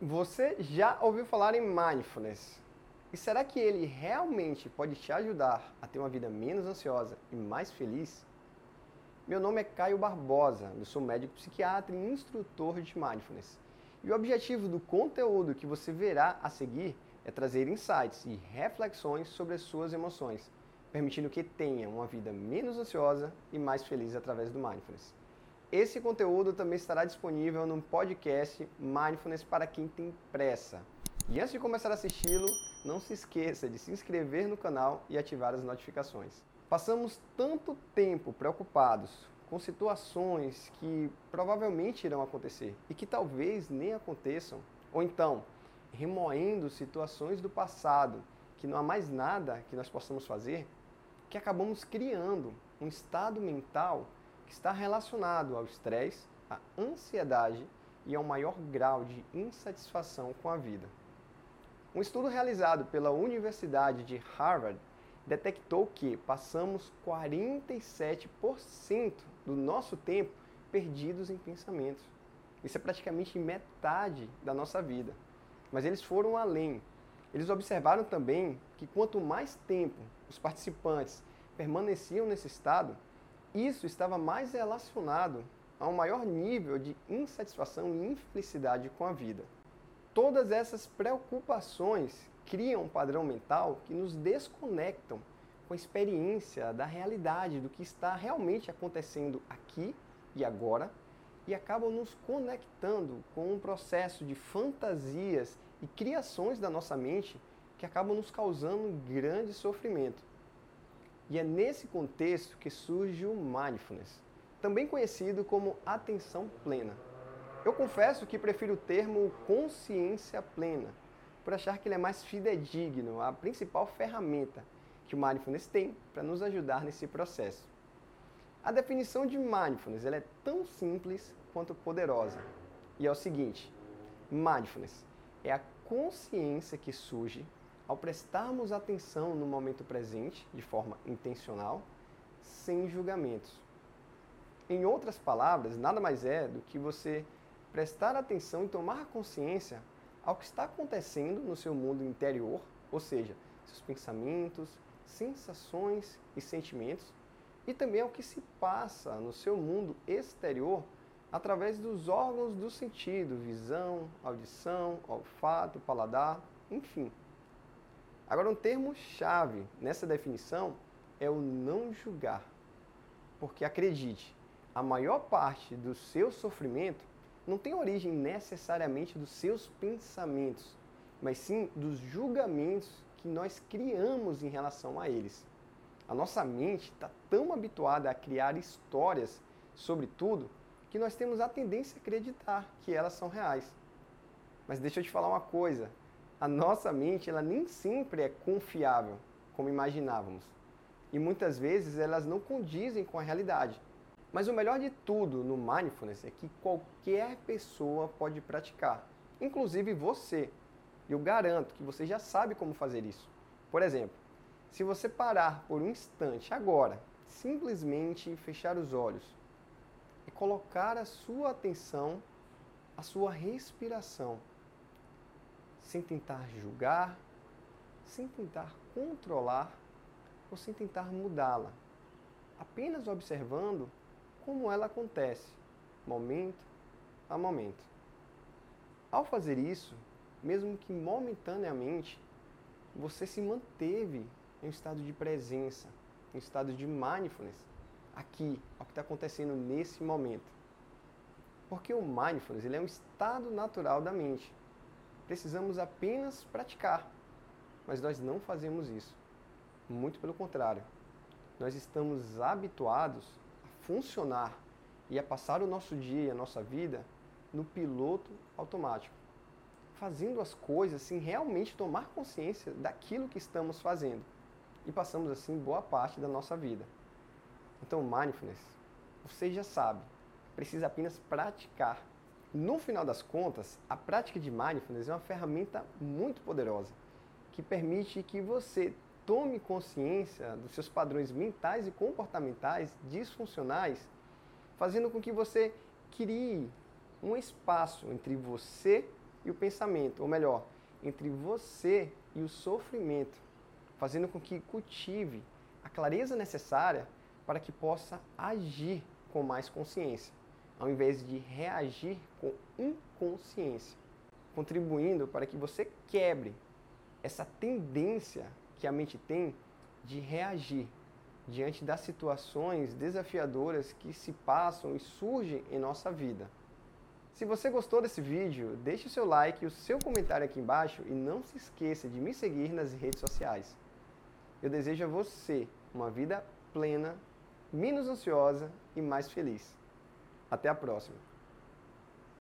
Você já ouviu falar em mindfulness? E será que ele realmente pode te ajudar a ter uma vida menos ansiosa e mais feliz? Meu nome é Caio Barbosa, eu sou médico psiquiatra e instrutor de mindfulness. E o objetivo do conteúdo que você verá a seguir é trazer insights e reflexões sobre as suas emoções, permitindo que tenha uma vida menos ansiosa e mais feliz através do mindfulness. Esse conteúdo também estará disponível no podcast Mindfulness para quem tem pressa. E antes de começar a assisti-lo, não se esqueça de se inscrever no canal e ativar as notificações. Passamos tanto tempo preocupados com situações que provavelmente irão acontecer e que talvez nem aconteçam, ou então remoendo situações do passado que não há mais nada que nós possamos fazer, que acabamos criando um estado mental que está relacionado ao estresse, à ansiedade e ao maior grau de insatisfação com a vida. Um estudo realizado pela Universidade de Harvard detectou que passamos 47% do nosso tempo perdidos em pensamentos. Isso é praticamente metade da nossa vida. Mas eles foram além. Eles observaram também que quanto mais tempo os participantes permaneciam nesse estado, isso estava mais relacionado a um maior nível de insatisfação e infelicidade com a vida. Todas essas preocupações criam um padrão mental que nos desconectam com a experiência da realidade, do que está realmente acontecendo aqui e agora, e acabam nos conectando com um processo de fantasias e criações da nossa mente que acabam nos causando grande sofrimento. E é nesse contexto que surge o mindfulness, também conhecido como atenção plena. Eu confesso que prefiro o termo consciência plena, por achar que ele é mais fidedigno, a principal ferramenta que o mindfulness tem para nos ajudar nesse processo. A definição de mindfulness é tão simples quanto poderosa. E é o seguinte: mindfulness é a consciência que surge ao prestarmos atenção no momento presente de forma intencional, sem julgamentos. Em outras palavras, nada mais é do que você prestar atenção e tomar consciência ao que está acontecendo no seu mundo interior, ou seja, seus pensamentos, sensações e sentimentos, e também ao que se passa no seu mundo exterior através dos órgãos do sentido, visão, audição, olfato, paladar, enfim. Agora, um termo-chave nessa definição é o não julgar. Porque acredite, a maior parte do seu sofrimento não tem origem necessariamente dos seus pensamentos, mas sim dos julgamentos que nós criamos em relação a eles. A nossa mente está tão habituada a criar histórias sobre tudo que nós temos a tendência a acreditar que elas são reais. Mas deixa eu te falar uma coisa: a nossa mente ela nem sempre é confiável como imaginávamos. E muitas vezes elas não condizem com a realidade. Mas o melhor de tudo no mindfulness é que qualquer pessoa pode praticar, inclusive você. Eu garanto que você já sabe como fazer isso. Por exemplo, se você parar por um instante agora, simplesmente fechar os olhos e colocar a sua atenção à sua respiração, sem tentar julgar, sem tentar controlar ou sem tentar mudá-la, apenas observando como ela acontece, momento a momento. Ao fazer isso, mesmo que momentaneamente, você se manteve em um estado de presença, em um estado de mindfulness, aqui, ao que está acontecendo nesse momento. Porque o mindfulness ele é um estado natural da mente precisamos apenas praticar. Mas nós não fazemos isso. Muito pelo contrário. Nós estamos habituados a funcionar e a passar o nosso dia e a nossa vida no piloto automático, fazendo as coisas sem realmente tomar consciência daquilo que estamos fazendo. E passamos assim boa parte da nossa vida. Então, mindfulness, você já sabe, precisa apenas praticar no final das contas, a prática de mindfulness é uma ferramenta muito poderosa que permite que você tome consciência dos seus padrões mentais e comportamentais disfuncionais, fazendo com que você crie um espaço entre você e o pensamento, ou melhor, entre você e o sofrimento, fazendo com que cultive a clareza necessária para que possa agir com mais consciência, ao invés de reagir com inconsciência, contribuindo para que você quebre essa tendência que a mente tem de reagir diante das situações desafiadoras que se passam e surgem em nossa vida. Se você gostou desse vídeo, deixe o seu like e o seu comentário aqui embaixo e não se esqueça de me seguir nas redes sociais. Eu desejo a você uma vida plena, menos ansiosa e mais feliz. Até a próxima!